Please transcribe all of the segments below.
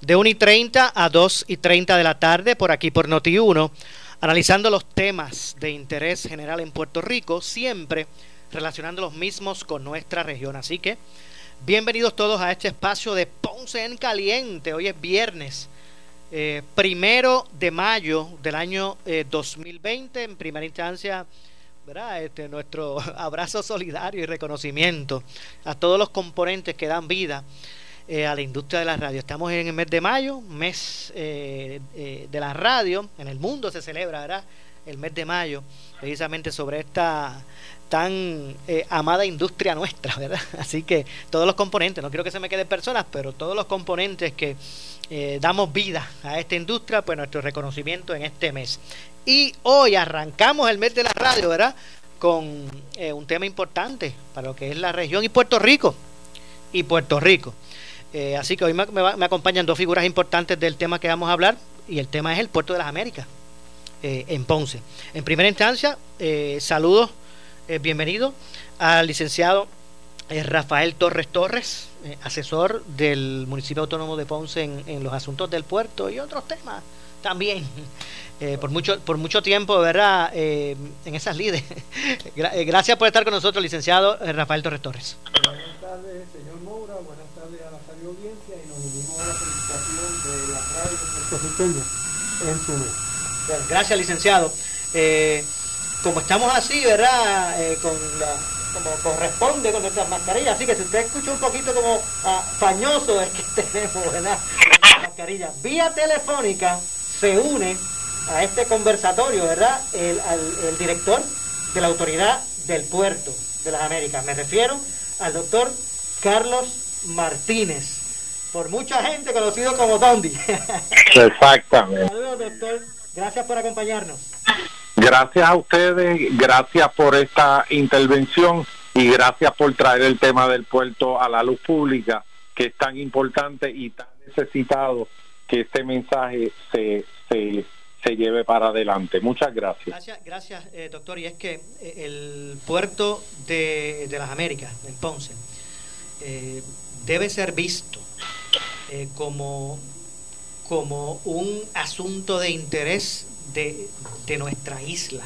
de 1 y 30 a 2 y 30 de la tarde, por aquí por Noti1, analizando los temas de interés general en Puerto Rico, siempre relacionando los mismos con nuestra región. Así que bienvenidos todos a este espacio de Ponce en Caliente. Hoy es viernes. Eh, primero de mayo del año 2020, eh, en primera instancia. Este, nuestro abrazo solidario y reconocimiento a todos los componentes que dan vida eh, a la industria de la radio. Estamos en el mes de mayo, mes de la radio, en el mundo se celebra ¿verdad? el mes de mayo, precisamente sobre esta tan eh, amada industria nuestra, ¿verdad? Así que todos los componentes, no quiero que se me queden personas, pero todos los componentes que eh, damos vida a esta industria, pues nuestro reconocimiento en este mes. Y hoy arrancamos el mes de la radio, ¿verdad? Con eh, un tema importante para lo que es la región y Puerto Rico. Y Puerto Rico. Así que hoy me, acompañan dos figuras importantes del tema que vamos a hablar, y el tema es el Puerto de las Américas, en Ponce. En primera instancia, saludos eh, bienvenido al licenciado eh, Rafael Torres Torres, eh, asesor del municipio autónomo de Ponce en, los asuntos del puerto y otros temas también. por mucho por mucho tiempo, ¿verdad? en esas lides. gracias por estar con nosotros, licenciado Rafael Torres Torres. Buenas tardes, señor. Buenas tardes a la radio audiencia y nos unimos a la felicitación de la radio en mes. gracias, licenciado como estamos así, ¿verdad? Eh, con la, como corresponde con nuestras mascarillas. Así que si usted escucha un poquito como ah, fañoso es que tenemos, ¿verdad? mascarilla. Vía telefónica se une a este conversatorio, ¿verdad? El director de la autoridad del puerto de las Américas. Me refiero al doctor Carlos Martínez. Por mucha gente conocido como Dondi. Exactamente. Saludos, doctor. Gracias por acompañarnos. Gracias a ustedes, gracias por esta intervención y gracias por traer el tema del puerto a la luz pública, que es tan importante y tan necesitado que este mensaje se, se, se lleve para adelante. Muchas gracias. Gracias, gracias eh, doctor. Y es que eh, el puerto de, de, las Américas, en Ponce, eh, debe ser visto como, como un asunto de interés de, nuestra isla.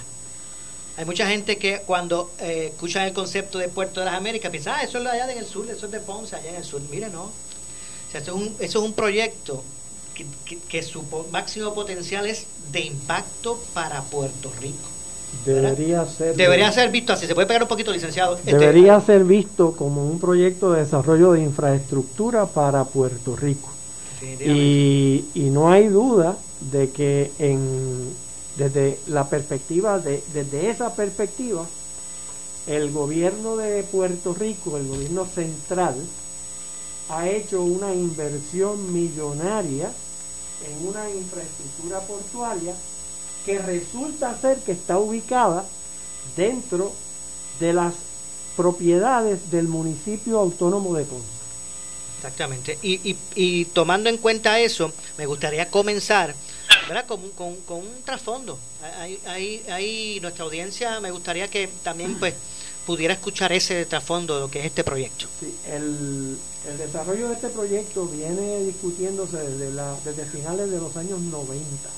Hay mucha gente que cuando eh, escuchan el concepto de Puerto de las Américas piensa, ah, eso es allá en el sur, eso es de Ponce, allá en el sur. Mire, no. eso, es un, eso es un proyecto que, su máximo potencial es de impacto para Puerto Rico. Debería ser, debería ser visto así. Se puede pegar un poquito, licenciado. Este, debería ser visto como un proyecto de desarrollo de infraestructura para Puerto Rico. Y, y no hay duda de que en, desde la perspectiva, de, desde esa perspectiva, el gobierno de Puerto Rico, el gobierno central, ha hecho una inversión millonaria en una infraestructura portuaria que resulta ser que está ubicada dentro de las propiedades del municipio autónomo de Ponce. Exactamente. Y, y, tomando en cuenta eso, me gustaría comenzar ¿verdad? Con, con, un trasfondo. Ahí, nuestra audiencia me gustaría que también pues pudiera escuchar ese trasfondo de lo que es este proyecto. Sí, el, el desarrollo de este proyecto viene discutiéndose desde, la, desde finales de los años 90.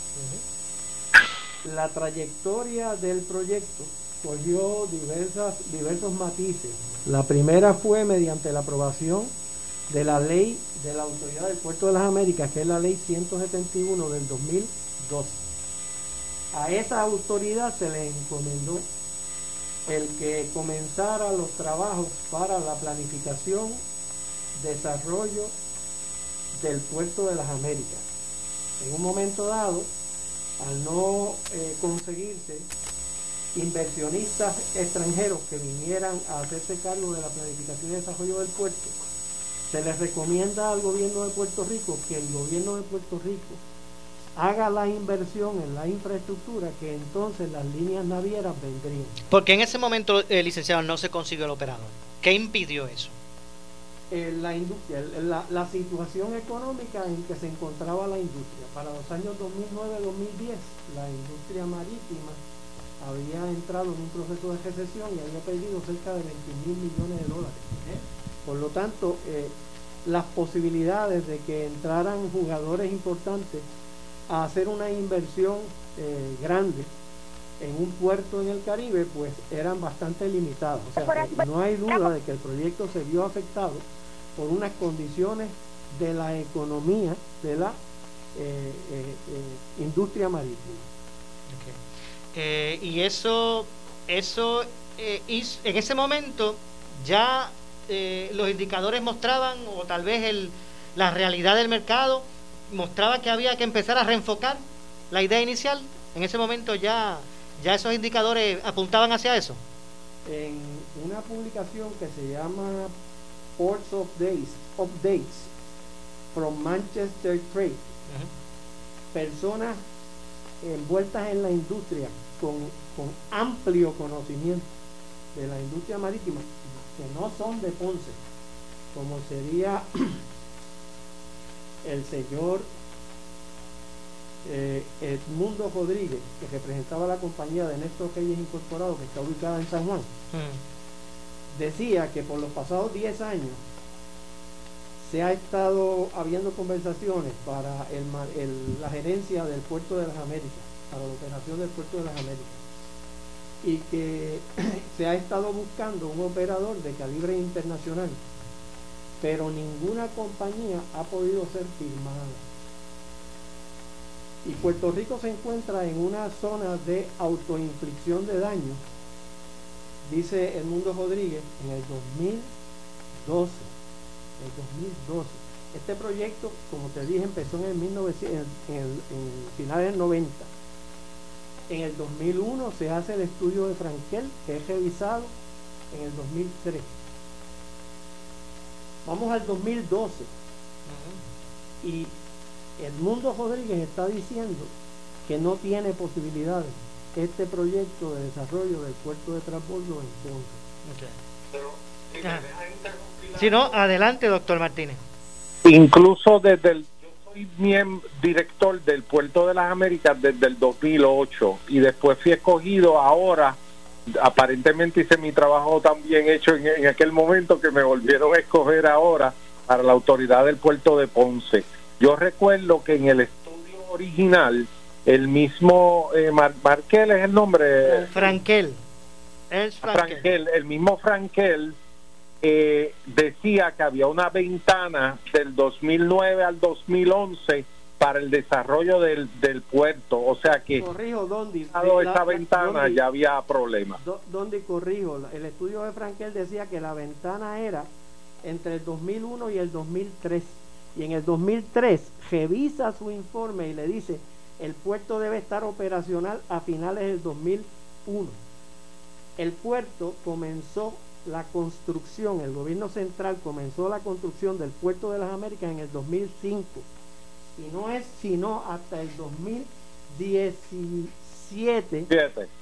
La trayectoria del proyecto cogió diversas, diversos matices. La primera fue mediante la aprobación de la ley de la Autoridad del Puerto de las Américas, que es la ley 171 del 2002. A esa autoridad se le encomendó el que comenzara los trabajos para la planificación, desarrollo, del puerto de las Américas. En un momento dado, al no eh, conseguirse inversionistas extranjeros que vinieran a hacerse cargo de la planificación y desarrollo del puerto, se les recomienda al gobierno de Puerto Rico que el gobierno de Puerto Rico haga la inversión en la infraestructura que entonces las líneas navieras vendrían. Porque en ese momento, el licenciado, no se consiguió el operador. ¿Qué impidió eso? Eh, la, industria, la, la, situación económica en que se encontraba la industria. Para los años 2009-2010, la industria marítima había entrado en un proceso de recesión y había perdido cerca de 20 mil millones de dólares. ¿eh? Por lo tanto, eh, las posibilidades de que entraran jugadores importantes a hacer una inversión grande en un puerto en el Caribe, pues eran bastante limitadas. O sea, no hay duda de que el proyecto se vio afectado por unas condiciones de la economía de la industria marítima. Eh, y eso, eso eh, en ese momento ya eh, los indicadores mostraban, o tal vez el, la realidad del mercado mostraba que había que empezar a reenfocar la idea inicial. En ese momento ya, ya esos indicadores apuntaban hacia eso. En una publicación que se llama Ports of Days, Updates from Manchester Trade, personas envueltas en la industria con, amplio conocimiento de la industria marítima, que no son de Ponce, como sería el señor eh, Edmundo Rodríguez, que representaba la compañía de Néstor Reyes Incorporado, que está ubicada en San Juan, mm. decía que por los pasados 10 años se ha estado habiendo conversaciones para la gerencia del puerto de las Américas para la operación del puerto de las Américas y que se ha estado buscando un operador de calibre internacional, pero ninguna compañía ha podido ser firmada. Y Puerto Rico se encuentra en una zona de autoinflicción de daño, dice el Mundo Rodríguez, en el 2012. El 2012. Este proyecto, como te dije, empezó en el, 1900, en, finales del 90 en el 2001 se hace el estudio de Frankel, que es revisado en el 2003. Vamos al 2012. Y el Mundo Rodríguez está diciendo que no tiene posibilidades este proyecto de desarrollo del puerto de transbordo en Ponce. si no, adelante, doctor Martínez. Incluso desde el miembro, director del Puerto de las Américas desde el 2008 y después fui escogido ahora, aparentemente hice mi trabajo tan bien hecho en, aquel momento que me volvieron a escoger ahora para la autoridad del puerto de Ponce. Yo recuerdo que en el estudio original, el mismo eh, Markel es el nombre. Frankel. Es Frankel. el mismo Frankel eh, decía que había una ventana del 2009 al 2011 para el desarrollo del, del puerto, o sea que corrijo ¿dónde? esa ventana ya había problemas. ¿Dónde corrijo? El estudio de Frankel decía que la ventana era entre el 2001 y el 2003 y en el 2003 revisa su informe y le dice el puerto debe estar operacional a finales del 2001. El puerto comenzó la construcción, el gobierno central comenzó la construcción del puerto de las Américas en el 2005 y no es sino hasta el 2017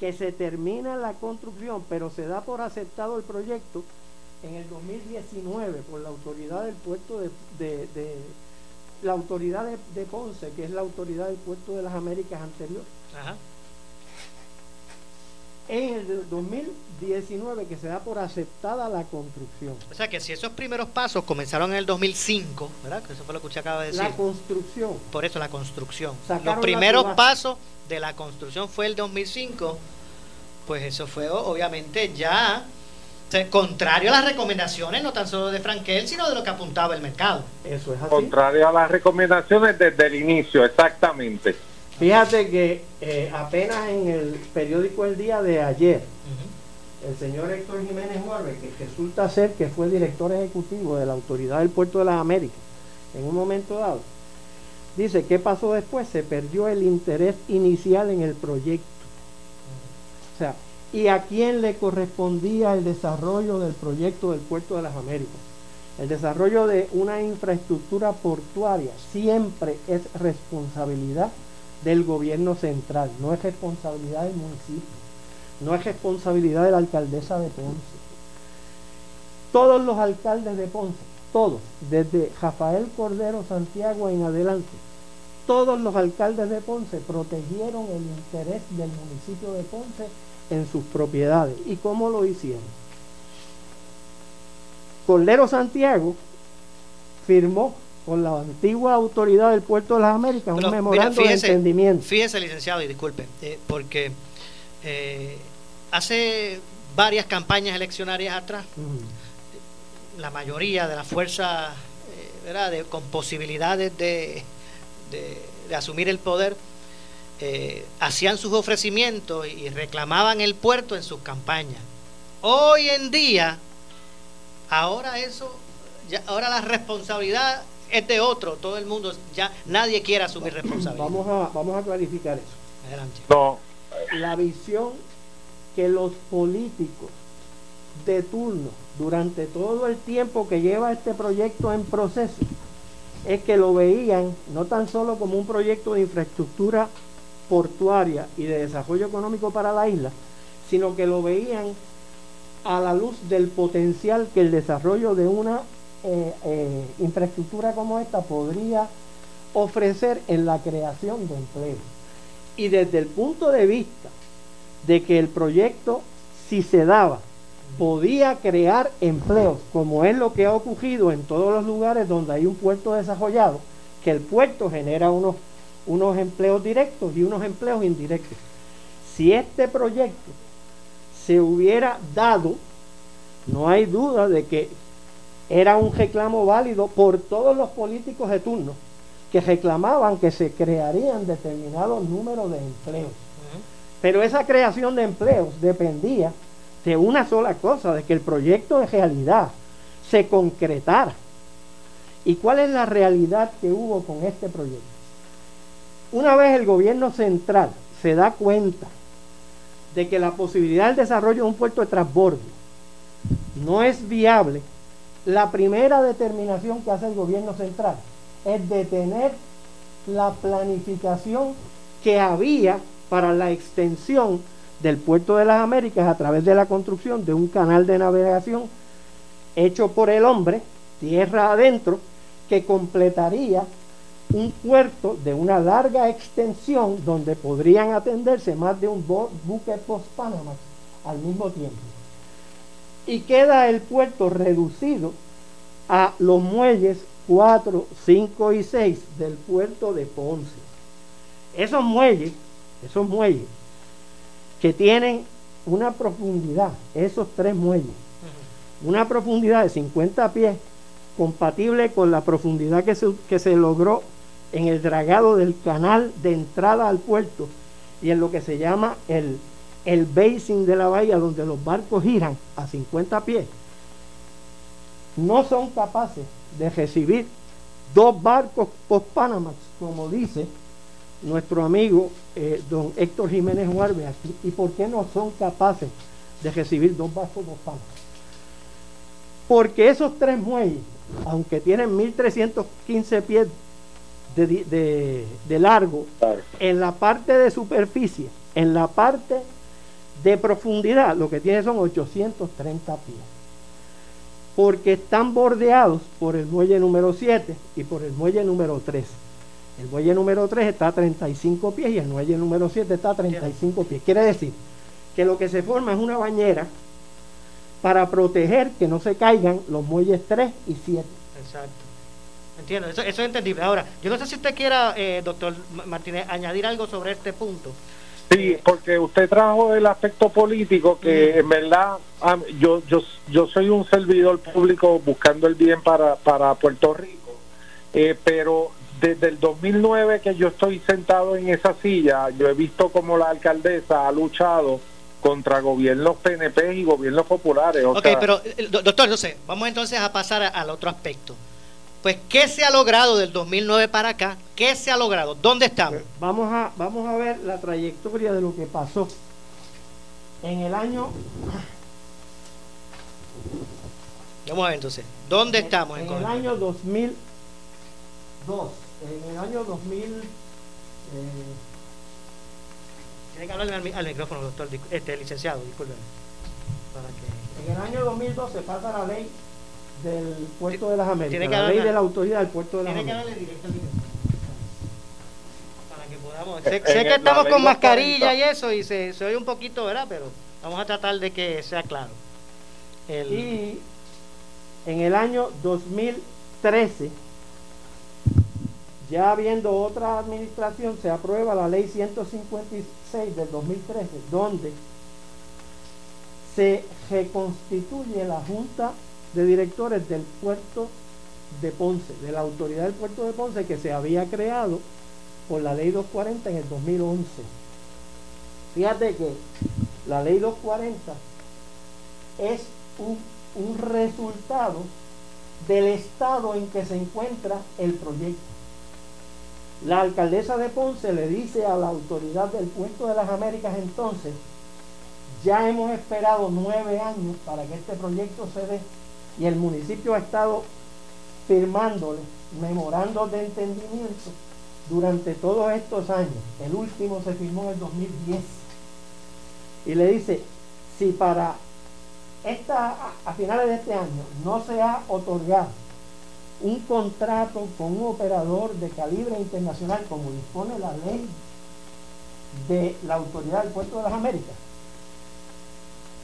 que se termina la construcción, pero se da por aceptado el proyecto en el 2019 por la autoridad del puerto de, la autoridad de, Ponce, que es la autoridad del puerto de las Américas anterior. En el 2019 que se da por aceptada la construcción. O sea que si esos primeros pasos comenzaron en el 2005, ¿verdad? Que eso fue lo que usted acaba de decir. La construcción. Por eso la construcción. Los primeros pasos de la construcción fue el 2005, pues eso fue obviamente ya contrario a las recomendaciones, no tan solo de Frankel, sino de lo que apuntaba el mercado. Eso es así. Contrario a las recomendaciones desde el inicio, exactamente. Fíjate que eh, apenas en el periódico El Día de ayer, el señor Héctor Jiménez Juárez, que resulta ser que fue director ejecutivo de la Autoridad del Puerto de las Américas, en un momento dado. Dice, ¿qué pasó después? Se perdió el interés inicial en el proyecto. O sea, ¿y a quién le correspondía el desarrollo del proyecto del Puerto de las Américas? El desarrollo de una infraestructura portuaria siempre es responsabilidad del gobierno central, no es responsabilidad del municipio, no es responsabilidad de la alcaldesa de Ponce. Todos los alcaldes de Ponce, todos, desde Rafael Cordero Santiago en adelante, todos los alcaldes de Ponce protegieron el interés del municipio de Ponce en sus propiedades. ¿Y cómo lo hicieron? Cordero Santiago firmó con la antigua autoridad del Puerto de las Américas un memorando de entendimiento. Fíjese, licenciado, y disculpe, eh, porque eh, hace varias campañas eleccionarias atrás, la mayoría de las fuerzas eh, con posibilidades de, de, asumir el poder hacían sus ofrecimientos y reclamaban el puerto en sus campañas. Hoy en día, ahora eso, ya, ahora la responsabilidad es de otro, todo el mundo, ya nadie quiere asumir responsabilidad. Vamos a, vamos a clarificar eso. Adelante. No. La visión que los políticos de turno durante todo el tiempo que lleva este proyecto en proceso es que lo veían no tan solo como un proyecto de infraestructura portuaria y de desarrollo económico para la isla, sino que lo veían a la luz del potencial que el desarrollo de una eh, eh, infraestructura como esta podría ofrecer en la creación de empleo. Y desde el punto de vista de que el proyecto, si se daba, podía crear empleos, como es lo que ha ocurrido en todos los lugares donde hay un puerto desarrollado, que el puerto genera unos, unos empleos directos y unos empleos indirectos. Si este proyecto se hubiera dado, no hay duda de que era un reclamo válido por todos los políticos de turno que reclamaban que se crearían determinados números de empleos. Pero esa creación de empleos dependía de una sola cosa, de que el proyecto de realidad se concretara. ¿Y cuál es la realidad que hubo con este proyecto? Una vez el gobierno central se da cuenta de que la posibilidad del desarrollo de un puerto de transbordo no es viable la primera determinación que hace el gobierno central es detener la planificación que había para la extensión del puerto de las Américas a través de la construcción de un canal de navegación hecho por el hombre, tierra adentro, que completaría un puerto de una larga extensión donde podrían atenderse más de un buque post-Panamá al mismo tiempo y queda el puerto reducido a los muelles 4, 5 y 6 del puerto de Ponce. Esos muelles, esos muelles que tienen una profundidad, esos tres muelles, una profundidad de 50 pies, compatible con la profundidad que se, que se logró en el dragado del canal de entrada al puerto y en lo que se llama el el basin de la bahía donde los barcos giran a 50 pies, no son capaces de recibir dos barcos post-Panamax, como dice nuestro amigo eh, don Héctor Jiménez Juárez aquí. ¿Y por qué no son capaces de recibir dos barcos post-Panamax? Porque esos tres muelles, aunque tienen 1315 pies de, de largo, en la parte de superficie, en la parte de profundidad lo que tiene son 830 pies. Porque están bordeados por el muelle número 7 y por el muelle número 3. El muelle número 3 está a 35 pies y el muelle número 7 está a 35 pies. Quiere decir que lo que se forma es una bañera para proteger que no se caigan los muelles 3 y 7. Exacto. Entiendo, eso, es entendible. Ahora, yo no sé si usted quiera, eh, doctor Martínez, añadir algo sobre este punto. Sí, porque usted trajo el aspecto político que en verdad yo yo yo soy un servidor público buscando el bien para para Puerto Rico, eh, pero desde el 2009 que yo estoy sentado en esa silla, yo he visto como la alcaldesa ha luchado contra gobiernos PNP y gobiernos populares. ok, pero eh, doctor, no sé, vamos entonces a pasar al otro aspecto. Pues, ¿qué se ha logrado del 2009 para acá? ¿Qué se ha logrado? ¿Dónde estamos? Pues, vamos a, vamos a ver la trayectoria de lo que pasó. En el año... Vamos a ver entonces. ¿Dónde estamos? En, el año 2002. En el año 2000... Eh, tiene que hablar al, micrófono, doctor, este, licenciado, disculpen. En el año 2012 pasa la ley del puerto de las Américas, la ley de la autoridad del puerto de las Américas. Para que podamos. Sé, que estamos con mascarilla y eso, y se, se, oye un poquito, ¿verdad? Pero vamos a tratar de que sea claro. Y en el año 2013, ya habiendo otra administración, se aprueba la ley 156 del 2013, donde se reconstituye la Junta de Directores del puerto de Ponce, de la autoridad del puerto de Ponce que se había creado por la ley 240 en el 2011. Fíjate que la ley 240 es un, un resultado del estado en que se encuentra el proyecto. La alcaldesa de Ponce le dice a la autoridad del puerto de las Américas entonces, ya hemos esperado nueve años para que este proyecto se dé y el municipio ha estado firmándole memorando de entendimiento durante todos estos años. El último se firmó en el 2010. Y le dice, si para esta, a finales de este año no se ha otorgado un contrato con un operador de calibre internacional como dispone la ley de la autoridad del puerto de las Américas,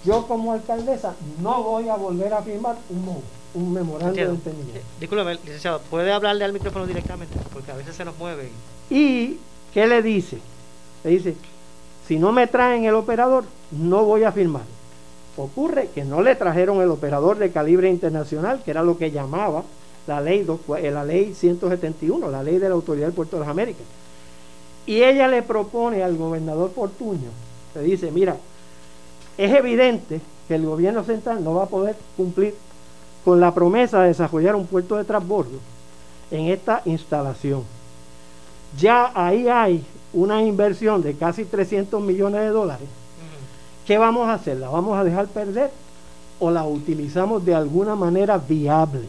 yo como alcaldesa no voy a volver a firmar un, un memorando de entendimiento. Disculpe, licenciado, ¿puede hablarle al micrófono directamente? Porque a veces se nos mueve. Y, ¿qué le dice? Le dice, si no me traen el operador, no voy a firmar. Ocurre que no le trajeron el operador de calibre internacional, que era lo que llamaba la ley, eh, la ley 171, la ley de la Autoridad del Puerto de las Américas. Y ella le propone al gobernador Portuño, le dice, mira, es evidente que el gobierno central no va a poder cumplir con la promesa de desarrollar un puerto de transbordo en esta instalación. Ya ahí hay una inversión de casi 300 millones de dólares. ¿Qué vamos a hacer? ¿La vamos a dejar perder o la utilizamos de alguna manera viable?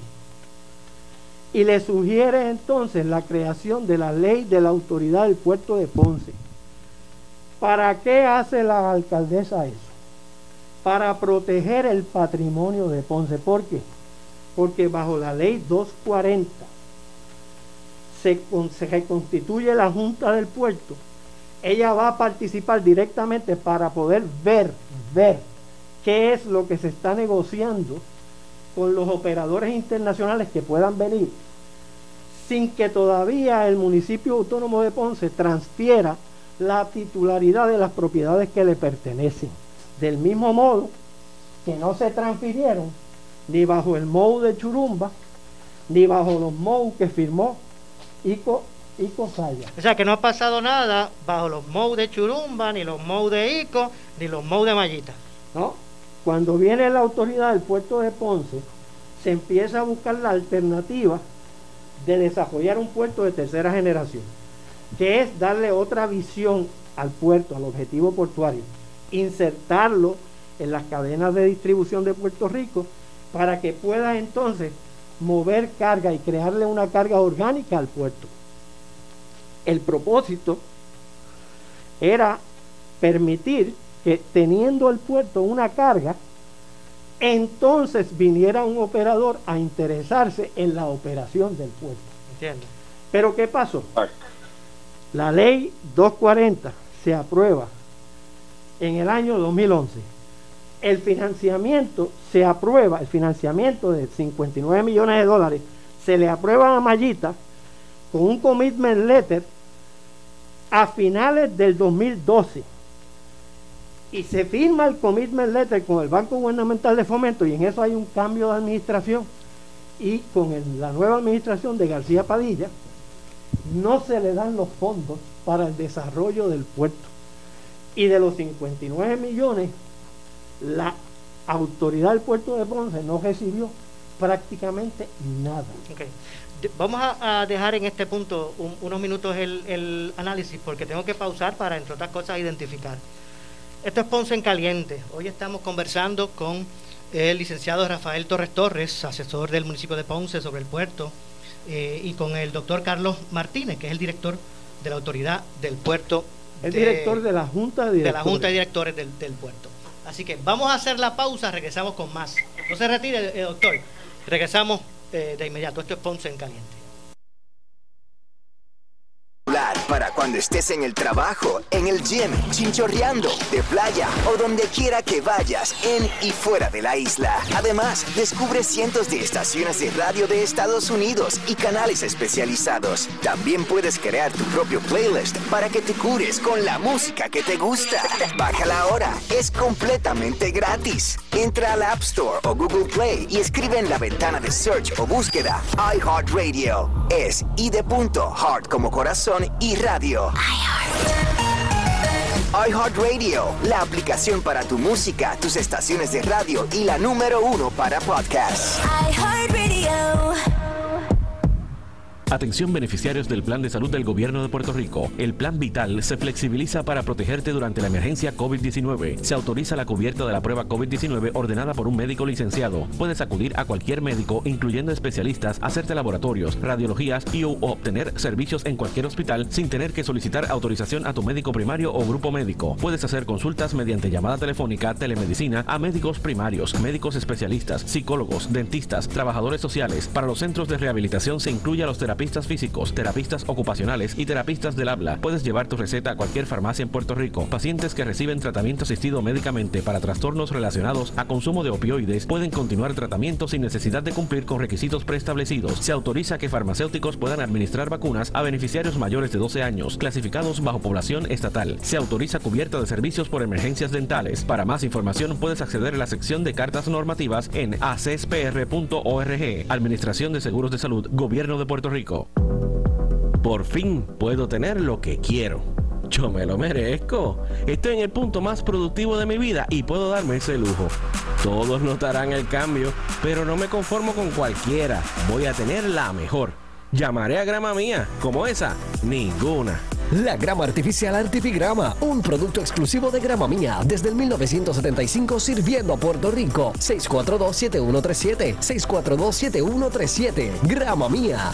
Y le sugiere entonces la creación de la ley de la autoridad del puerto de Ponce. ¿Para qué hace la alcaldesa eso? Para proteger el patrimonio de Ponce. ¿Por qué? Porque bajo la ley 240 se, se reconstituye la Junta del Puerto. Ella va a participar directamente para poder ver, ver qué es lo que se está negociando con los operadores internacionales que puedan venir sin que todavía el municipio autónomo de Ponce transfiera la titularidad de las propiedades que le pertenecen. Del mismo modo que no se transfirieron ni bajo el MOU de Churumba, ni bajo los MOU que firmó Ico, Ico Saya. O sea que no ha pasado nada bajo los MOU de Churumba, ni los MOU de Ico, ni los MOU de Mallita. No, cuando viene la autoridad del puerto de Ponce, se empieza a buscar la alternativa de desarrollar un puerto de tercera generación, que es darle otra visión al puerto, al objetivo portuario insertarlo en las cadenas de distribución de Puerto Rico para que pueda entonces mover carga y crearle una carga orgánica al puerto. El propósito era permitir que teniendo el puerto una carga, entonces viniera un operador a interesarse en la operación del puerto. Entiendo. Pero ¿qué pasó? La ley 240 se aprueba en el año 2011. El financiamiento se aprueba, el financiamiento de 59 millones de dólares, se le aprueba a Mayita con un commitment letter a finales del 2012. Y se firma el commitment letter con el Banco Gubernamental de Fomento y en eso hay un cambio de administración. Y con la nueva administración de García Padilla no se le dan los fondos para el desarrollo del puerto. Y de los 59 millones, la autoridad del puerto de Ponce no recibió prácticamente nada. vamos a, dejar en este punto unos minutos el, el, análisis porque tengo que pausar para, entre otras cosas, identificar. Esto es Ponce en Caliente. Hoy estamos conversando con el licenciado Rafael Torres Torres, asesor del municipio de Ponce sobre el puerto, eh, y con el doctor Carlos Martínez, que es el director de la autoridad del puerto. El director de la Junta de Directores. De la Junta de Directores del, puerto. Así que vamos a hacer la pausa, regresamos con más. No se retire, eh, doctor. Regresamos eh, de inmediato. Esto es Ponce en Caliente para cuando estés en el trabajo, en el gym, chinchorreando, de playa o donde quiera que vayas, en y fuera de la isla. Además, descubre cientos de estaciones de radio de Estados Unidos y canales especializados. También puedes crear tu propio playlist para que te cures con la música que te gusta. Bájala ahora, es completamente gratis. Entra al App Store o Google Play y escribe en la ventana de search o búsqueda iHeartRadio. Es i de punto, heart como corazón y radio. iHeartRadio, la aplicación para tu música, tus estaciones de radio y la número uno para podcasts. Atención beneficiarios del Plan de Salud del Gobierno de Puerto Rico. El Plan Vital se flexibiliza para protegerte durante la emergencia COVID-19. Se autoriza la cubierta de la prueba COVID-19 ordenada por un médico licenciado. Puedes acudir a cualquier médico, incluyendo especialistas, hacerte laboratorios, radiologías y o obtener servicios en cualquier hospital sin tener que solicitar autorización a tu médico primario o grupo médico. Puedes hacer consultas mediante llamada telefónica, telemedicina a médicos primarios, médicos especialistas, psicólogos, dentistas, trabajadores sociales. Para los centros de rehabilitación se incluye a los terapistas terapistas físicos, terapistas ocupacionales y terapistas del habla. Puedes llevar tu receta a cualquier farmacia en Puerto Rico. Pacientes que reciben tratamiento asistido médicamente para trastornos relacionados a consumo de opioides pueden continuar tratamiento sin necesidad de cumplir con requisitos preestablecidos. Se autoriza que farmacéuticos puedan administrar vacunas a beneficiarios mayores de 12 años, clasificados bajo población estatal. Se autoriza cubierta de servicios por emergencias dentales. Para más información puedes acceder a la sección de cartas normativas en acspr.org. Administración de Seguros de Salud, Gobierno de Puerto Rico. Por fin puedo tener lo que quiero. Yo me lo merezco. Estoy en el punto más productivo de mi vida y puedo darme ese lujo. Todos notarán el cambio, pero no me conformo con cualquiera. Voy a tener la mejor. Llamaré a grama mía, como esa, ninguna. La grama artificial Artifigrama, un producto exclusivo de grama mía desde el 1975 sirviendo a Puerto Rico. 642-7137, 642-7137, grama mía.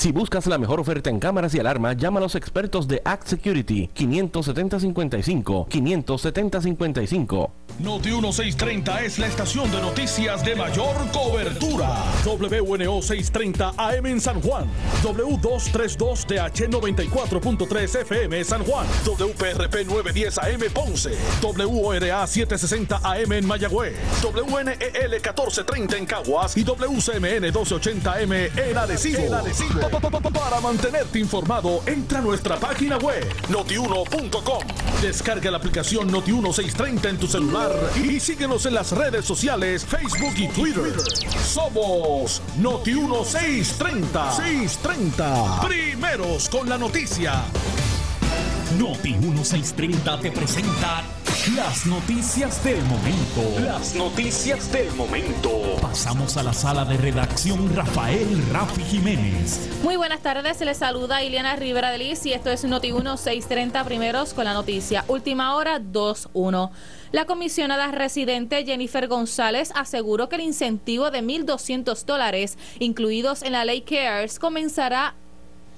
Si buscas la mejor oferta en cámaras y alarmas, llama a los expertos de Act Security 570-55 570-55. Noti 1630 es la estación de noticias de mayor cobertura. WNO 630 AM en San Juan. W232 h 94.3 FM San Juan. WPRP 910 AM Ponce. WORA 760 AM en Mayagüez. WNEL 1430 en Caguas y WCMN 1280 AM en Arecibo Para mantenerte informado, entra a nuestra página web notiuno.com. Descarga la aplicación Noti1630 en tu celular y síguenos en las redes sociales, Facebook y Twitter. Somos Noti1630. 630. Primeros con la noticia. Noti 1630 te presenta las noticias del momento. Las noticias del momento. Pasamos a la sala de redacción Rafael Rafi Jiménez. Muy buenas tardes, les saluda Ileana Rivera de Liz y esto es Noti 1630 primeros con la noticia. Última hora 2-1. La comisionada residente Jennifer González aseguró que el incentivo de 1.200 dólares incluidos en la ley CARES comenzará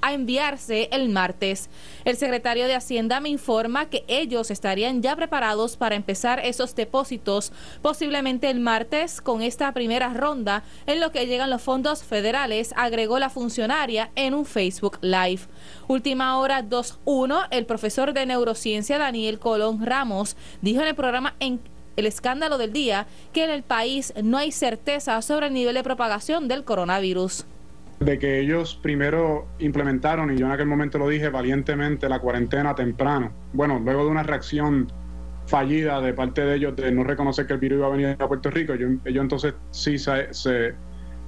a enviarse el martes. El secretario de Hacienda me informa que ellos estarían ya preparados para empezar esos depósitos posiblemente el martes con esta primera ronda en lo que llegan los fondos federales, agregó la funcionaria en un Facebook Live. Última hora 2.1, el profesor de neurociencia Daniel Colón Ramos dijo en el programa en el escándalo del día que en el país no hay certeza sobre el nivel de propagación del coronavirus de que ellos primero implementaron, y yo en aquel momento lo dije valientemente, la cuarentena temprano. Bueno, luego de una reacción fallida de parte de ellos de no reconocer que el virus iba a venir a Puerto Rico, ellos, entonces sí se,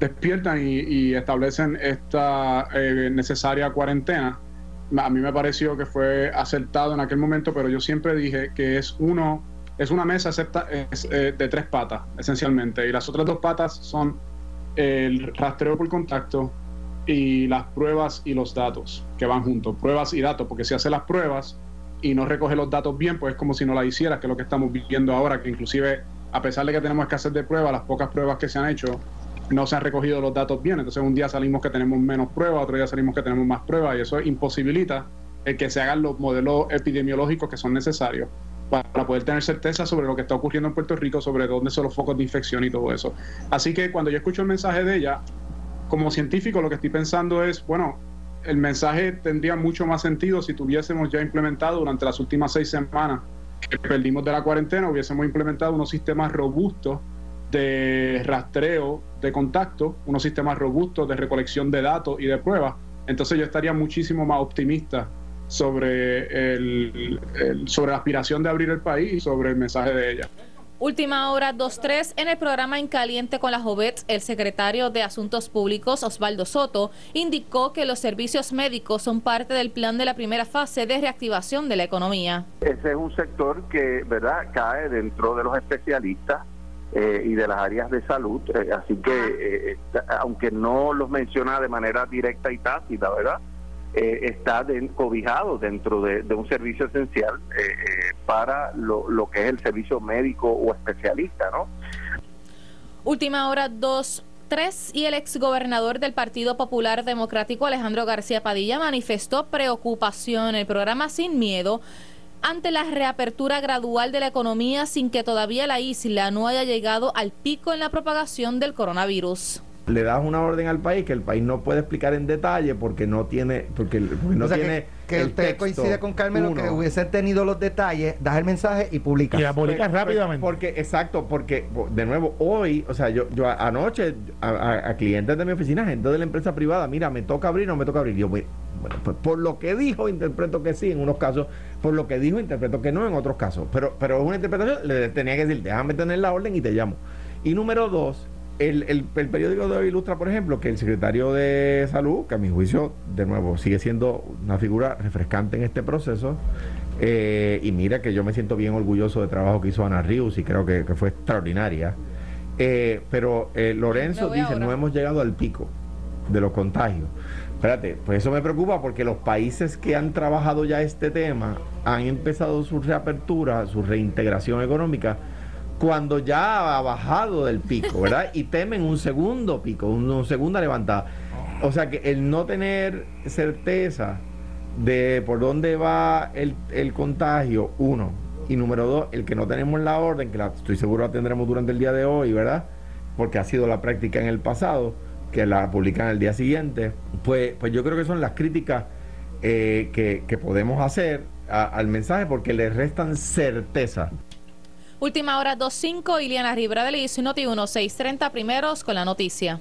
despiertan y, establecen esta eh, necesaria cuarentena. A mí me pareció que fue acertado en aquel momento, pero yo siempre dije que es uno, es una mesa acepta, eh, de tres patas, esencialmente, y las otras dos patas son el rastreo por contacto, y las pruebas y los datos que van juntos, pruebas y datos, porque si hace las pruebas y no recoge los datos bien, pues es como si no la hicieras, que es lo que estamos viviendo ahora, que inclusive a pesar de que tenemos que hacer de pruebas, las pocas pruebas que se han hecho, no se han recogido los datos bien, entonces un día salimos que tenemos menos pruebas, otro día salimos que tenemos más pruebas y eso imposibilita el que se hagan los modelos epidemiológicos que son necesarios para poder tener certeza sobre lo que está ocurriendo en Puerto Rico, sobre dónde son los focos de infección y todo eso. Así que cuando yo escucho el mensaje de ella, como científico lo que estoy pensando es, bueno, el mensaje tendría mucho más sentido si tuviésemos ya implementado durante las últimas seis semanas que perdimos de la cuarentena, hubiésemos implementado unos sistemas robustos de rastreo de contacto, unos sistemas robustos de recolección de datos y de pruebas. Entonces yo estaría muchísimo más optimista sobre, el, sobre la aspiración de abrir el país y sobre el mensaje de ella. Última hora 2-3 en el programa En Caliente con la Jovet, el secretario de Asuntos Públicos Osvaldo Soto indicó que los servicios médicos son parte del plan de la primera fase de reactivación de la economía. Ese es un sector que, ¿verdad?, cae dentro de los especialistas eh, y de las áreas de salud, eh, así que eh, aunque no los menciona de manera directa y tácita, ¿verdad? Eh, está cobijado dentro de, un servicio esencial eh, eh, para lo, lo, que es el servicio médico o especialista, ¿no? Última hora, dos. Tres, y el exgobernador del Partido Popular Democrático, Alejandro García Padilla, manifestó preocupación en el programa Sin Miedo ante la reapertura gradual de la economía sin que todavía la isla no haya llegado al pico en la propagación del coronavirus le das una orden al país que el país no puede explicar en detalle porque no tiene porque, no tiene que, usted coincide con Carmen que hubiese tenido los detalles das el mensaje y publica. Y la publicas pues, rápidamente. porque exacto porque de nuevo hoy o sea yo yo anoche a, clientes de mi oficina gente de la empresa privada mira me toca abrir o no me toca abrir. Yo bueno pues por lo que dijo interpreto que sí en unos casos por lo que dijo interpreto que no en otros casos. Pero pero es una interpretación le tenía que decir déjame tener la orden y te llamo. Y número dos el, el, periódico de hoy ilustra, por ejemplo, que el secretario de Salud, que a mi juicio, de nuevo, sigue siendo una figura refrescante en este proceso, eh, y mira que yo me siento bien orgulloso del trabajo que hizo Ana Rius y creo que, fue extraordinaria. Eh, pero eh, Lorenzo dice, no hemos llegado al pico de los contagios. Espérate, pues eso me preocupa porque los países que han trabajado ya este tema han empezado su reapertura, su reintegración económica cuando ya ha bajado del pico, ¿verdad? Y temen un segundo pico, una segunda levantada. O sea que el no tener certeza de por dónde va el, contagio, uno. Y número dos, el que no tenemos la orden, que la, estoy seguro la tendremos durante el día de hoy, ¿verdad? Porque ha sido la práctica en el pasado, que la publican el día siguiente. Pues, pues yo creo que son las críticas eh, que, podemos hacer al mensaje porque le restan certeza. Última hora 2.5, Iliana Rivera de Liz, Noti 1630 primeros con la noticia.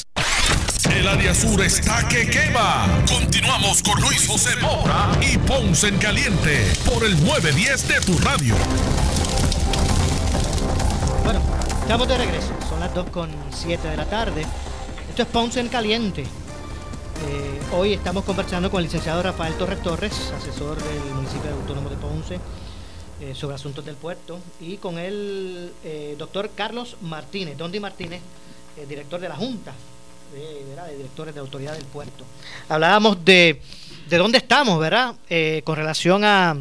El área sur está que quema. Continuamos con Luis José Moura y Ponce en Caliente por el 910 de tu radio. Bueno, estamos de regreso. Son las 2 con 7 de la tarde. Esto es Ponce en Caliente. Eh, hoy estamos conversando con el licenciado Rafael Torres Torres, asesor del municipio autónomo de Ponce, eh, sobre asuntos del puerto, y con el eh, doctor Carlos Martínez, Dondi Martínez, director de la Junta de, de, directores de autoridad del puerto. Hablábamos de, de dónde estamos, ¿verdad? Eh, con relación a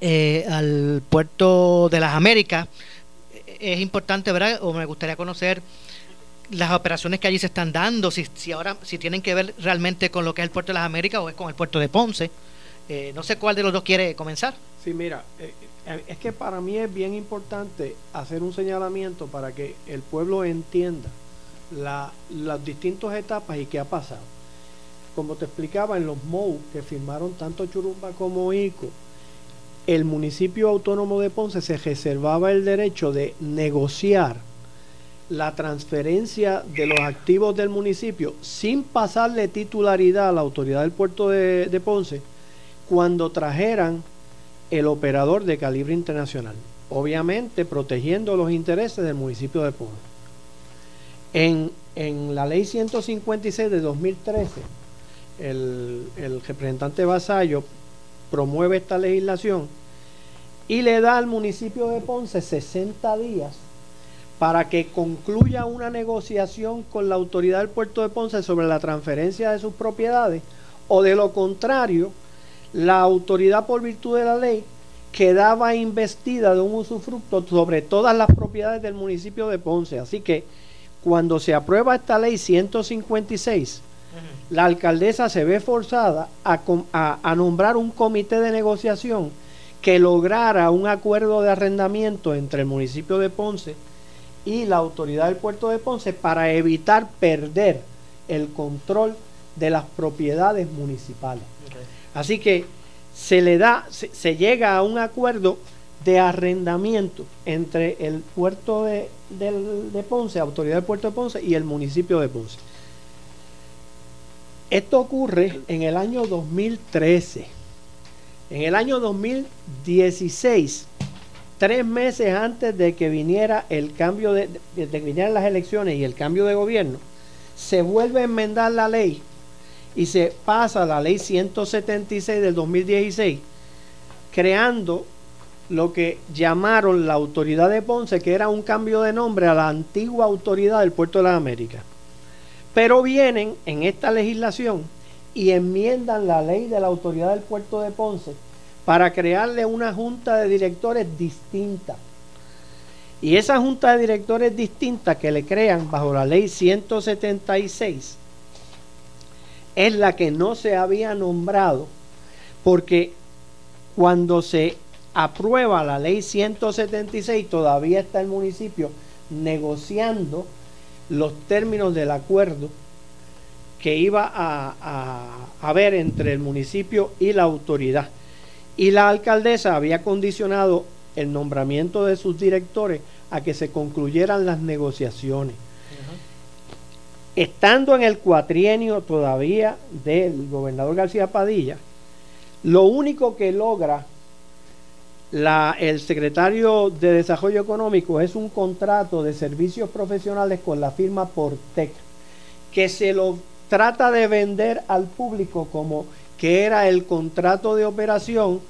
eh, al puerto de las Américas. Es importante, ¿verdad? O me gustaría conocer las operaciones que allí se están dando, si, si ahora si tienen que ver realmente con lo que es el puerto de las Américas o es con el puerto de Ponce. Eh, no sé cuál de los dos quiere comenzar. Sí, mira, es que para mí es bien importante hacer un señalamiento para que el pueblo entienda la, las distintas etapas y qué ha pasado. Como te explicaba, en los MOU que firmaron tanto Churumba como ICO, el municipio autónomo de Ponce se reservaba el derecho de negociar la transferencia de los activos del municipio sin pasarle titularidad a la autoridad del puerto de Ponce cuando trajeran el operador de calibre internacional, obviamente protegiendo los intereses del municipio de Ponce. En, la ley 156 de 2013, el, representante Vasallo promueve esta legislación y le da al municipio de Ponce 60 días para que concluya una negociación con la autoridad del puerto de Ponce sobre la transferencia de sus propiedades o de lo contrario, la autoridad por virtud de la ley quedaba investida de un usufructo sobre todas las propiedades del municipio de Ponce. Así que cuando se aprueba esta ley 156, la alcaldesa se ve forzada a, nombrar un comité de negociación que lograra un acuerdo de arrendamiento entre el municipio de Ponce y la autoridad del puerto de Ponce para evitar perder el control de las propiedades municipales. Así que se le da, se llega a un acuerdo de arrendamiento entre el puerto de, Ponce, autoridad del puerto de Ponce y el municipio de Ponce. Esto ocurre en el año 2013. En el año 2016, tres meses antes de que viniera el cambio de, de que vinieran las elecciones y el cambio de gobierno, se vuelve a enmendar la ley y se pasa la ley 176 del 2016, creando lo que llamaron la autoridad de Ponce, que era un cambio de nombre a la antigua autoridad del puerto de las Américas. Pero vienen en esta legislación y enmiendan la ley de la autoridad del puerto de Ponce para crearle una junta de directores distinta. Y esa junta de directores distinta que le crean bajo la ley 176 es la que no se había nombrado porque cuando se aprueba la ley 176, todavía está el municipio negociando los términos del acuerdo que iba a, haber entre el municipio y la autoridad. Y la alcaldesa había condicionado el nombramiento de sus directores a que se concluyeran las negociaciones. Estando en el cuatrienio todavía del gobernador García Padilla, lo único que logra el secretario de Desarrollo Económico es un contrato de servicios profesionales con la firma Portec, que se lo trata de vender al público como que era el contrato de operación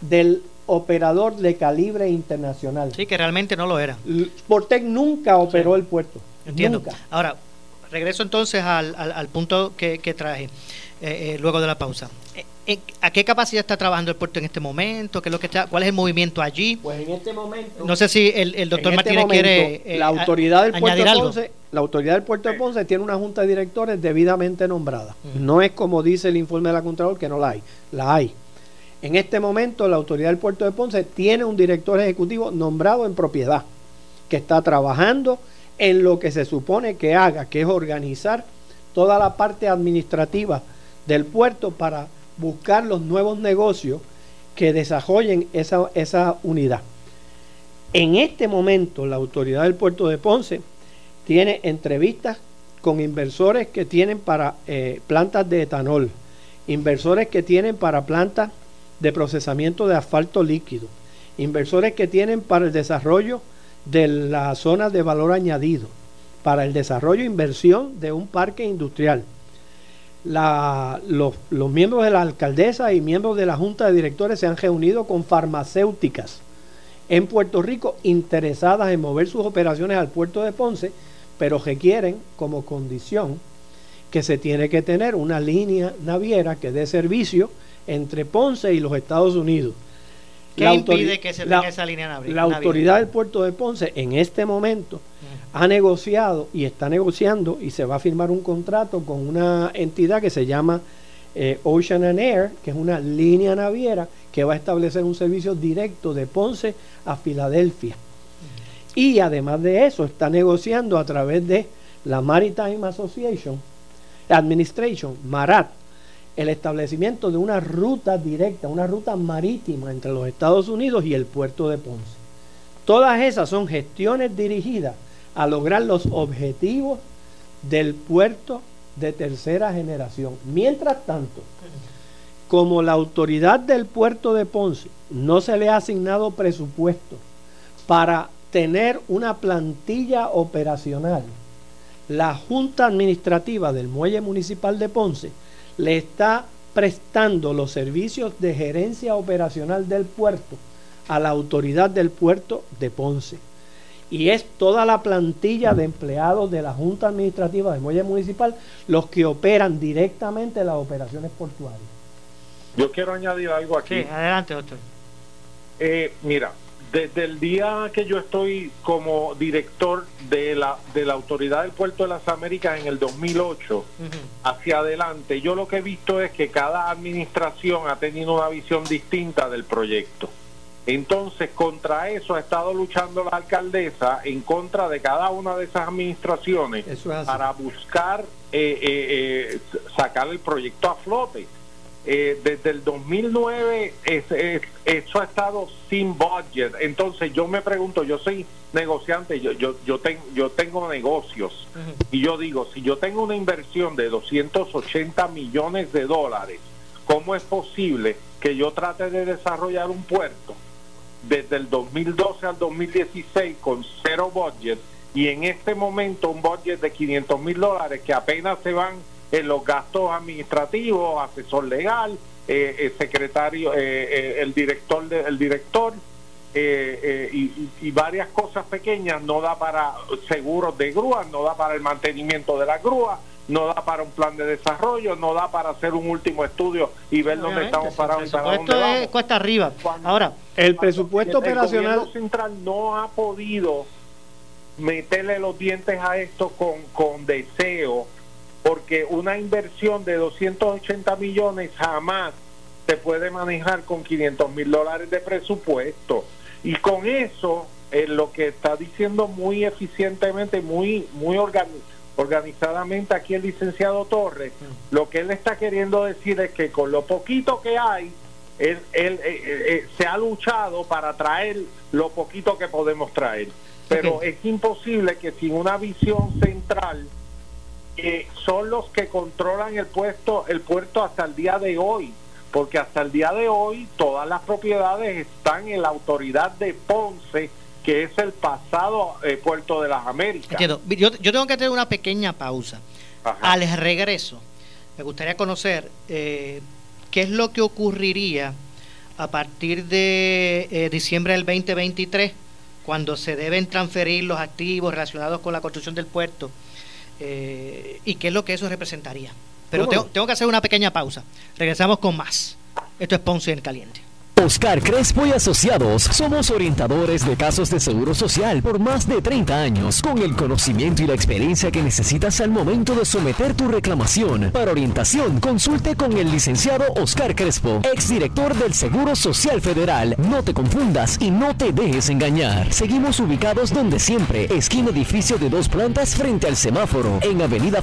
del operador de calibre internacional. Sí, que realmente no lo era. Sportec nunca operó el puerto. Entiendo. Ahora, regreso entonces al, al, punto que, traje eh, eh, luego de la pausa. Eh, ¿A qué capacidad está trabajando el puerto en este momento? ¿Qué es lo que está, ¿Cuál es el movimiento allí? Pues en este momento. No sé si el, doctor este Martínez quiere. la autoridad del puerto de Ponce, la autoridad del puerto de Ponce tiene una junta de directores debidamente nombrada. No es como dice el informe de la Contralor que no la hay, la hay. En este momento la autoridad del puerto de Ponce tiene un director ejecutivo nombrado en propiedad que está trabajando en lo que se supone que haga, que es organizar toda la parte administrativa del puerto para buscar los nuevos negocios que desarrollen esa, esa unidad. En este momento la autoridad del puerto de Ponce tiene entrevistas con inversores que tienen para eh, plantas de etanol, inversores que tienen para plantas de procesamiento de asfalto líquido, inversores que tienen para el desarrollo de la zona de valor añadido, para el desarrollo e inversión de un parque industrial. los, miembros de la alcaldesa y miembros de la junta de directores se han reunido con farmacéuticas en Puerto Rico interesadas en mover sus operaciones al puerto de Ponce, pero requieren como condición que se tiene que tener una línea naviera que dé servicio entre Ponce y los Estados Unidos. ¿Qué impide que se tenga esa línea naviera? La autoridad del puerto de Ponce en este momento ha negociado y está negociando y se va a firmar un contrato con una entidad que se llama eh, Ocean and Air, que es una línea naviera que va a establecer un servicio directo de Ponce a Filadelfia. Y además de eso, está negociando a través de la Maritime Association, Administration, MARAT, el establecimiento de una ruta directa, una ruta marítima entre los Estados Unidos y el puerto de Ponce. Todas esas son gestiones dirigidas a lograr los objetivos del puerto de tercera generación. Mientras tanto, como la autoridad del puerto de Ponce no se le ha asignado presupuesto para tener una plantilla operacional, la Junta Administrativa del Muelle Municipal de Ponce le está prestando los servicios de gerencia operacional del puerto a la autoridad del puerto de Ponce. Y es toda la plantilla de empleados de la Junta Administrativa del Muelle Municipal los que operan directamente las operaciones portuarias. Yo quiero añadir algo aquí. Sí, adelante, doctor. Eh, mira, desde el día que yo estoy como director de la, de la Autoridad del Puerto de las Américas en el 2008 hacia adelante, yo lo que he visto es que cada administración ha tenido una visión distinta del proyecto. Entonces, contra eso ha estado luchando la alcaldesa en contra de cada una de esas administraciones para buscar eh, eh, eh, sacar el proyecto a flote. Eh, desde el 2009 eso ha estado sin budget. Entonces yo me pregunto, yo soy negociante, yo yo yo, yo tengo negocios y yo digo, si yo tengo una inversión de 280 millones de dólares, ¿cómo es posible que yo trate de desarrollar un puerto desde el 2012 al 2016 con cero budget y en este momento un budget de 500 mil dólares que apenas se van en los gastos administrativos, asesor legal, eh, el secretario, eh, eh, el director, de, el director y, varias cosas pequeñas. No da para seguros de grúas, no da para el mantenimiento de la grúa, no da para un plan de desarrollo, no da para hacer un último estudio y ver dónde estamos parados y para dónde vamos. cuesta arriba. Ahora, el presupuesto operacional central no ha podido meterle los dientes a esto con, con deseo porque una inversión de 280 millones jamás se puede manejar con 500 mil dólares de presupuesto. Y con eso, eh, lo que está diciendo muy eficientemente, muy, muy organizadamente aquí el licenciado Torres, lo que él está queriendo decir es que con lo poquito que hay, él, él eh, eh, se ha luchado para traer lo poquito que podemos traer. Pero es imposible que sin una visión central que son los que controlan el puesto el puerto hasta el día de hoy porque hasta el día de hoy todas las propiedades están en la autoridad de Ponce que es el pasado eh, puerto de las Américas. Yo, yo tengo que tener una pequeña pausa. Al regreso, me gustaría conocer eh, qué es lo que ocurriría a partir de eh, diciembre del 2023, cuando se deben transferir los activos relacionados con la construcción del puerto, eh, y qué es lo que eso representaría. Pero tengo, tengo que hacer una pequeña pausa. Regresamos con más. Esto es Ponce en Caliente. Oscar Crespo y Asociados somos orientadores de casos de seguro social por más de 30 años, con el conocimiento y la experiencia que necesitas al momento de someter tu reclamación. Para orientación, consulte con el licenciado Oscar Crespo, exdirector del Seguro Social Federal. No te confundas y no te dejes engañar. Seguimos ubicados donde siempre, esquina edificio de dos plantas frente al semáforo, en Avenida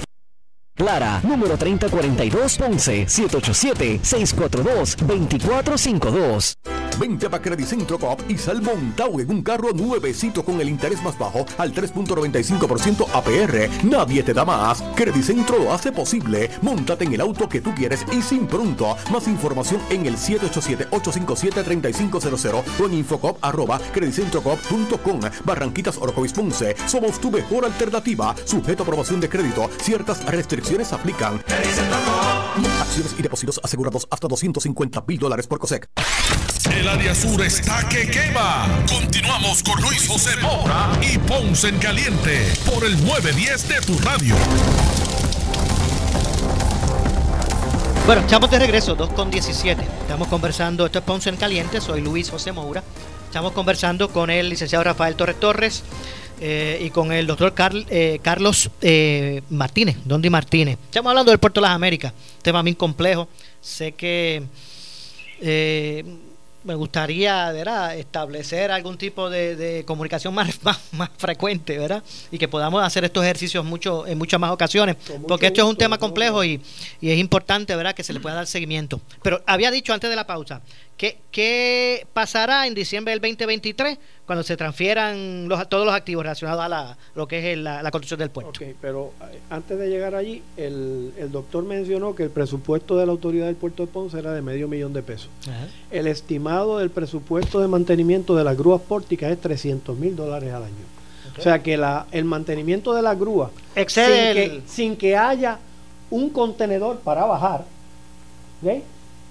Clara, número 3042 Ponce, 787-642-2452. Vente a Centro Coop y sal montado en un carro nuevecito con el interés más bajo al 3.95% APR. Nadie te da más. Centro lo hace posible. Móntate en el auto que tú quieres y sin pronto. Más información en el 787-857-3500 o en infocop arroba credicentrocop.com. Barranquitas Orocovis Ponce. Somos tu mejor alternativa. Sujeto a aprobación de crédito. Ciertas restricciones aplican. Acciones y depósitos asegurados hasta 250 mil dólares por COSEC. El área sur está que quema. Continuamos con Luis José Moura y Ponce en Caliente por el 910 de tu radio. Bueno, estamos de regreso, 2 con 17. Estamos conversando, esto es Ponce en Caliente, soy Luis José Moura. Estamos conversando con el licenciado Rafael Torres Torres eh, y con el doctor eh, Carlos eh, Martínez, Dondi Martínez. Estamos hablando del Puerto de las Américas, tema bien complejo. Sé que me gustaría ¿verdad? establecer algún tipo de, comunicación más, más, frecuente, ¿verdad? Y que podamos hacer estos ejercicios mucho, en muchas más ocasiones, porque esto es un tema complejo y, y, es importante, ¿verdad?, que se le pueda dar seguimiento. Pero había dicho antes de la pausa, ¿qué, qué pasará en diciembre del 2023 cuando se transfieran los, todos los activos relacionados a la, lo que es la, construcción del puerto? Ok, pero eh, antes de llegar allí, el, el doctor mencionó que el presupuesto de la autoridad del puerto de Ponce era de medio millón de pesos. El estimado del presupuesto de mantenimiento de las grúas pórticas es 300 mil dólares al año. O sea que la, el mantenimiento de la grúa, Excede sin, que, sin que haya un contenedor para bajar,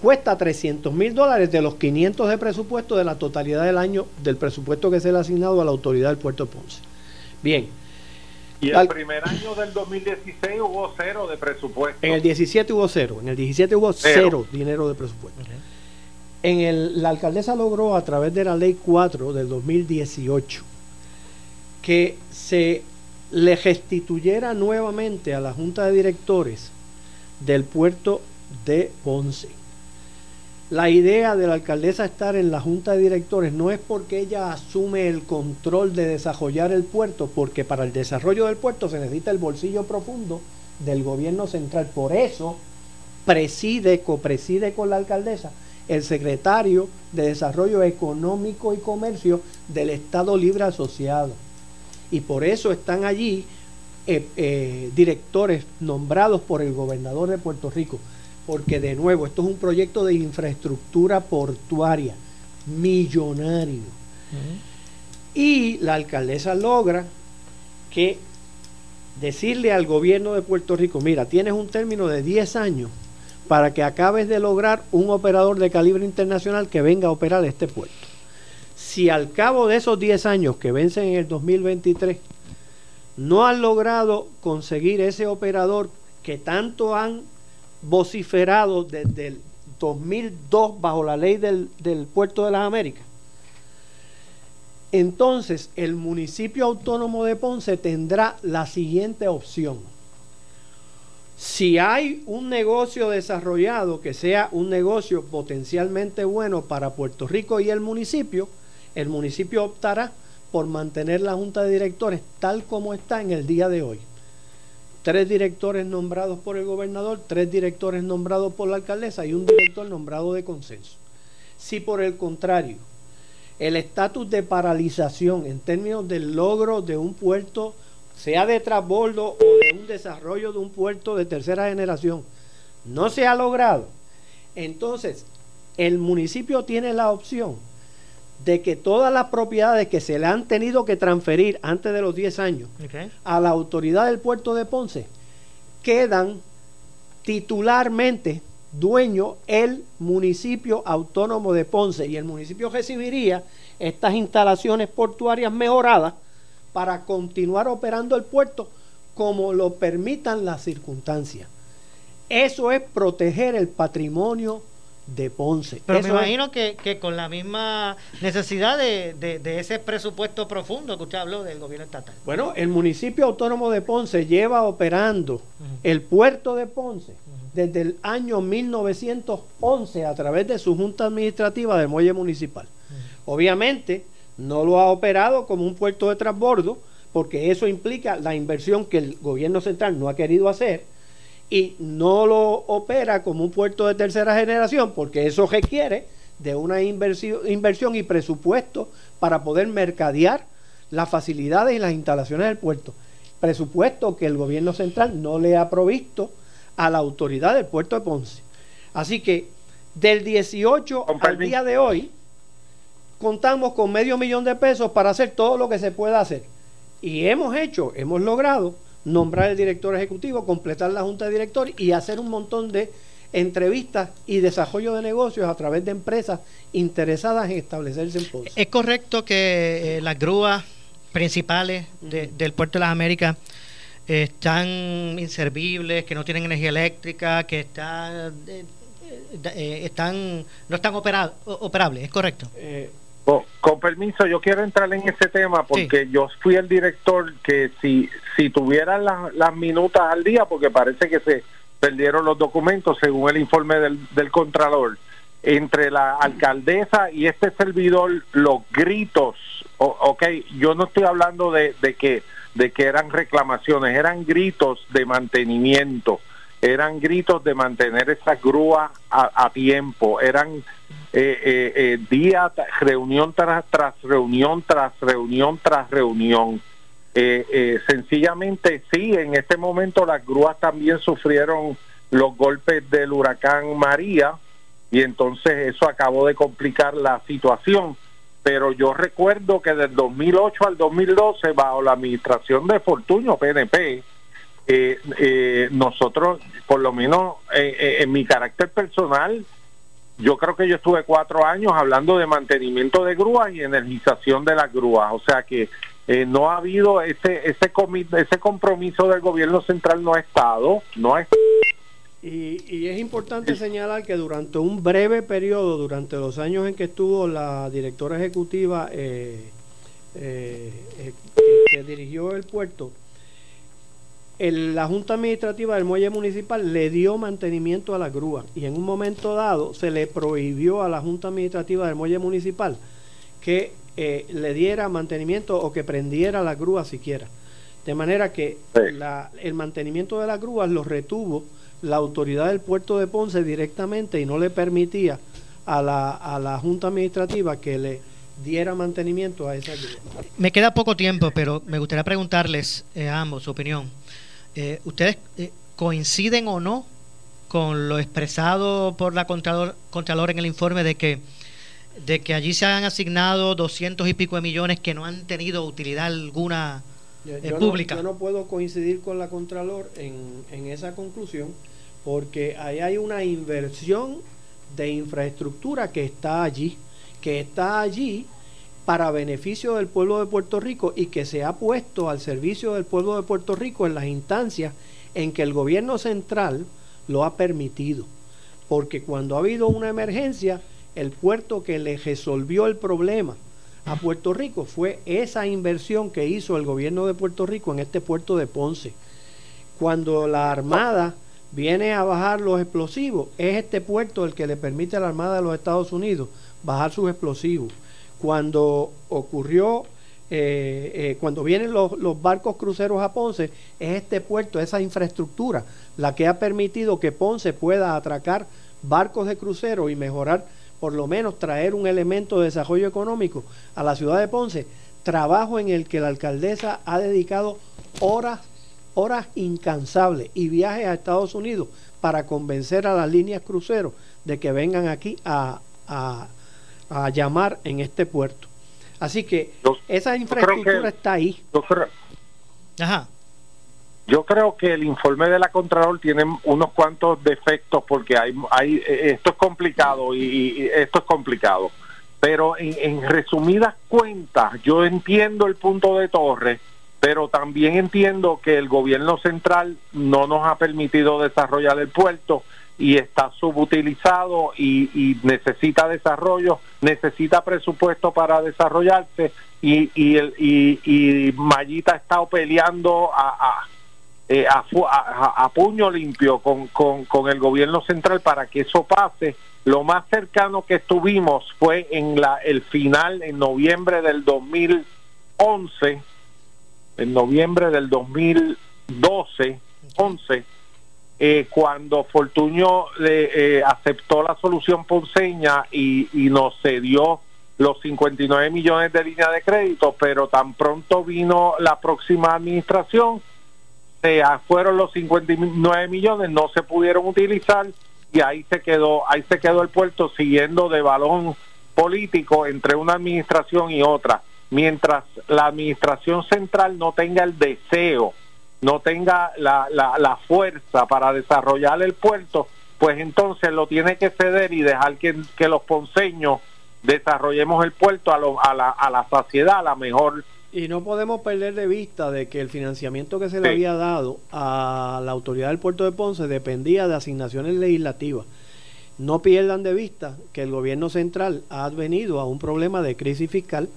cuesta 300 mil dólares de los 500 de presupuesto de la totalidad del año del presupuesto que se le ha asignado a la autoridad del puerto de Ponce. Bien. Y el primer año del 2016 hubo cero de presupuesto. En el 17 hubo cero, en el 17 hubo cero, dinero de presupuesto. En el, la alcaldesa logró a través de la ley 4 del 2018 que se le restituyera nuevamente a la Junta de Directores del puerto de Ponce. La idea de la alcaldesa estar en la Junta de Directores no es porque ella asume el control de desarrollar el puerto, porque para el desarrollo del puerto se necesita el bolsillo profundo del gobierno central. Por eso preside, copreside con la alcaldesa el secretario de Desarrollo Económico y Comercio del Estado Libre Asociado. Y por eso están allí eh, eh, directores nombrados por el gobernador de Puerto Rico. Porque de nuevo, esto es un proyecto de infraestructura portuaria millonario. Y la alcaldesa logra que decirle al gobierno de Puerto Rico, mira, tienes un término de 10 años para que acabes de lograr un operador de calibre internacional que venga a operar este puerto. Si al cabo de esos 10 años que vencen en el 2023 no han logrado conseguir ese operador que tanto han vociferado desde el 2002 bajo la ley del, del puerto de las Américas, entonces el municipio autónomo de Ponce tendrá la siguiente opción si hay un negocio desarrollado que sea un negocio potencialmente bueno para Puerto Rico y el municipio, el municipio optará por mantener la junta de directores tal como está en el día de hoy. Tres directores nombrados por el gobernador, tres directores nombrados por la alcaldesa y un director nombrado de consenso. Si por el contrario, el estatus de paralización en términos del logro de un puerto sea de transbordo o de un desarrollo de un puerto de tercera generación, no se ha logrado, entonces el municipio tiene la opción de que todas las propiedades que se le han tenido que transferir antes de los 10 años a la autoridad del puerto de Ponce quedan titularmente dueño el municipio autónomo de Ponce y el municipio recibiría estas instalaciones portuarias mejoradas para continuar operando el puerto como lo permitan las circunstancias. Eso es proteger el patrimonio de Ponce. Pero me imagino que, con la misma necesidad de, ese presupuesto profundo que usted habló del gobierno estatal. Bueno, el municipio autónomo de Ponce lleva operando el puerto de Ponce desde el año 1911 a través de su junta administrativa del muelle municipal. Obviamente no lo ha operado como un puerto de transbordo porque eso implica la inversión que el gobierno central no ha querido hacer y no lo opera como un puerto de tercera generación porque eso requiere de una inversión, inversión y presupuesto para poder mercadear las facilidades y las instalaciones del puerto. Presupuesto que el gobierno central no le ha provisto a la autoridad del puerto de Ponce. Así que del 18 al día de hoy contamos con medio millón de pesos para hacer todo lo que se pueda hacer. Y hemos hecho, hemos logrado nombrar el director ejecutivo, completar la junta de directores y hacer un montón de entrevistas y desarrollo de negocios a través de empresas interesadas en establecerse en Ponce. ¿Es correcto que eh, las grúas principales del puerto de las Américas están inservibles, que no tienen energía eléctrica, que están, eh, eh, están no están operables? ¿Es correcto? Con, permiso, yo quiero entrar en ese tema porque yo fui el director que si, si tuvieran las minutas al día, porque parece que se perdieron los documentos según el informe del, del Contralor, entre la alcaldesa y este servidor, los gritos, ok, yo no estoy hablando de, de, que, de que eran reclamaciones, eran gritos de mantenimiento, eran gritos de mantener esas grúas a, tiempo, eran eh, eh, eh, día, reunión tras, tras reunión, tras reunión, tras reunión. Eh, sencillamente sí, en este momento las grúas también sufrieron los golpes del huracán María y entonces eso acabó de complicar la situación. Pero yo recuerdo que del 2008 al 2012, bajo la administración de Fortuño PNP, nosotros, por lo menos en mi carácter personal, yo creo que yo estuve cuatro años hablando de mantenimiento de grúas y energización de las grúas, o sea que eh, no ha habido ese ese ese compromiso del gobierno central no ha estado, no ha y, y, es importante señalar que durante un breve periodo, durante los años en que estuvo la directora ejecutiva eh, eh, que dirigió el puerto, la Junta Administrativa del Muelle Municipal le dio mantenimiento a la grúa y en un momento dado se le prohibió a la Junta Administrativa del Muelle Municipal que eh, le diera mantenimiento o que prendiera la grúa siquiera. De manera que el mantenimiento de las grúas lo retuvo la autoridad del puerto de Ponce directamente y no le permitía a la, a la Junta Administrativa que le diera mantenimiento a esa grúa. Me queda poco tiempo, pero me gustaría preguntarles eh, a ambos su opinión. Eh, ¿Ustedes eh, coinciden o no con lo expresado por la Contralor, Contralor en el informe de que de que allí se han asignado doscientos y pico de millones que no han tenido utilidad alguna eh, pública. yo no puedo coincidir con la Contralor en, en esa conclusión porque ahí hay una inversión de infraestructura que está allí, que está allí para beneficio del pueblo de Puerto Rico y que se ha puesto al servicio del pueblo de Puerto Rico en las instancias en que el gobierno central lo ha permitido. Porque cuando ha habido una emergencia, el puerto que le resolvió el problema a Puerto Rico fue esa inversión que hizo el gobierno de Puerto Rico en este puerto de Ponce. Cuando la Armada viene a bajar los explosivos, es este puerto el que le permite a la Armada de los Estados Unidos bajar sus explosivos cuando ocurrió, eh, eh, cuando vienen los, barcos cruceros a Ponce, es este puerto, esa infraestructura, la que ha permitido que Ponce pueda atracar barcos de crucero y mejorar, por lo menos traer un elemento de desarrollo económico a la ciudad de Ponce, trabajo en el que la alcaldesa ha dedicado horas, horas incansables y viajes a Estados Unidos para convencer a las líneas cruceros de que vengan aquí a a llamar en este puerto. Así que esa infraestructura está ahí. Yo creo, Ajá. Yo creo que el informe de la Contralor tiene unos cuantos defectos porque hay, hay esto es complicado y, esto es complicado. Pero en, en, resumidas cuentas, yo entiendo el punto de Torres, pero también entiendo que el gobierno central no nos ha permitido desarrollar el puerto y está subutilizado y, necesita desarrollo, necesita presupuesto para desarrollarse y, y, el, y, y Mayita ha estado peleando a, a eh, a, puño limpio con, con, el gobierno central para que eso pase. Lo más cercano que estuvimos fue en la, el final, en noviembre del 2011, en noviembre del 2012, 11, eh, cuando Fortuño eh, aceptó la solución ponceña y, y nos cedió los 59 millones de línea de crédito, pero tan pronto vino la próxima administración, fueron los 59 millones, no se pudieron utilizar y ahí se quedó, ahí se quedó el puerto siguiendo de balón político entre una administración y otra. Mientras la administración central no tenga el deseo, no tenga la, la, la fuerza para desarrollar el puerto, pues entonces lo tiene que ceder y dejar que, que los ponceños desarrollemos el puerto a, lo, a, la, a la saciedad, a la mejor y no podemos perder de vista de que el financiamiento que se le había dado a la autoridad del puerto de Ponce dependía de asignaciones legislativas. No pierdan de vista que el gobierno central ha venido a un problema de crisis fiscal,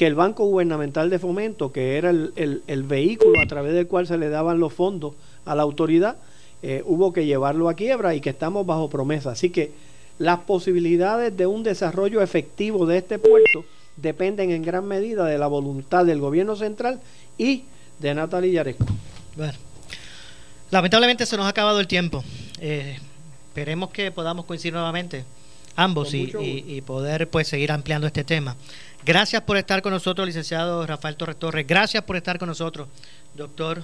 que el Banco Gubernamental de Fomento, que era el, el, vehículo a través del cual se le daban los fondos a la autoridad, eh, hubo que llevarlo a quiebra y que estamos bajo promesa. Así que las posibilidades de un desarrollo efectivo de este puerto dependen en gran medida de la voluntad del gobierno central y de Natalia Yaresco. Bueno, lamentablemente se nos ha acabado el tiempo. Eh, esperemos que podamos coincidir nuevamente ambos y, poder pues seguir ampliando este tema. Gracias por estar con nosotros, licenciado Rafael Torres Torres. Gracias por estar con nosotros, doctor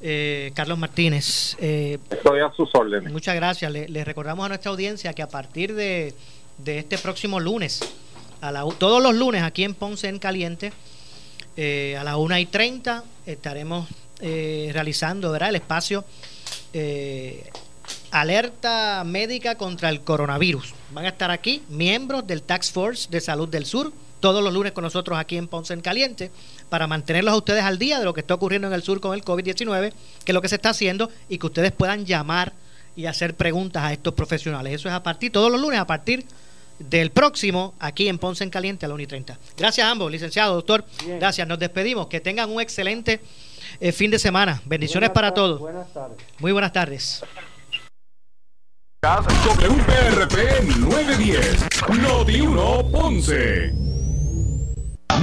eh, Carlos Martínez. Eh, Estoy a sus órdenes. Muchas gracias. Le, recordamos a nuestra audiencia que a partir de, de este próximo lunes, todos los lunes aquí en Ponce en Caliente, eh, a las 1 y 30 estaremos realizando el espacio eh, alerta médica contra el coronavirus. Van a estar aquí miembros del Tax Force de Salud del Sur, todos los lunes con nosotros aquí en Ponce en Caliente, para mantenerlos a ustedes al día de lo que está ocurriendo en el sur con el COVID-19, que es lo que se está haciendo, y que ustedes puedan llamar y hacer preguntas a estos profesionales. Eso es a partir, todos los lunes, a partir del próximo aquí en Ponce en Caliente a la 1 y 30. Gracias a ambos, licenciado, doctor. Gracias, nos despedimos. Que tengan un excelente eh, fin de semana. Bendiciones para todos. Buenas tardes. Muy buenas tardes. WPRP 910, Noti 1 Ponce.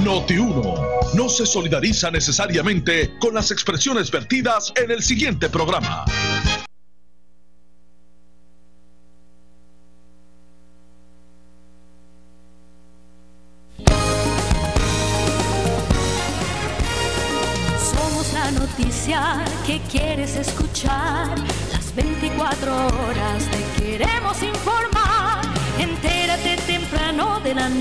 Noti 1 no se solidariza necesariamente con las expresiones vertidas en el siguiente programa. que quieres escuchar. 24 horas te queremos informar. Entérate temprano de la noche.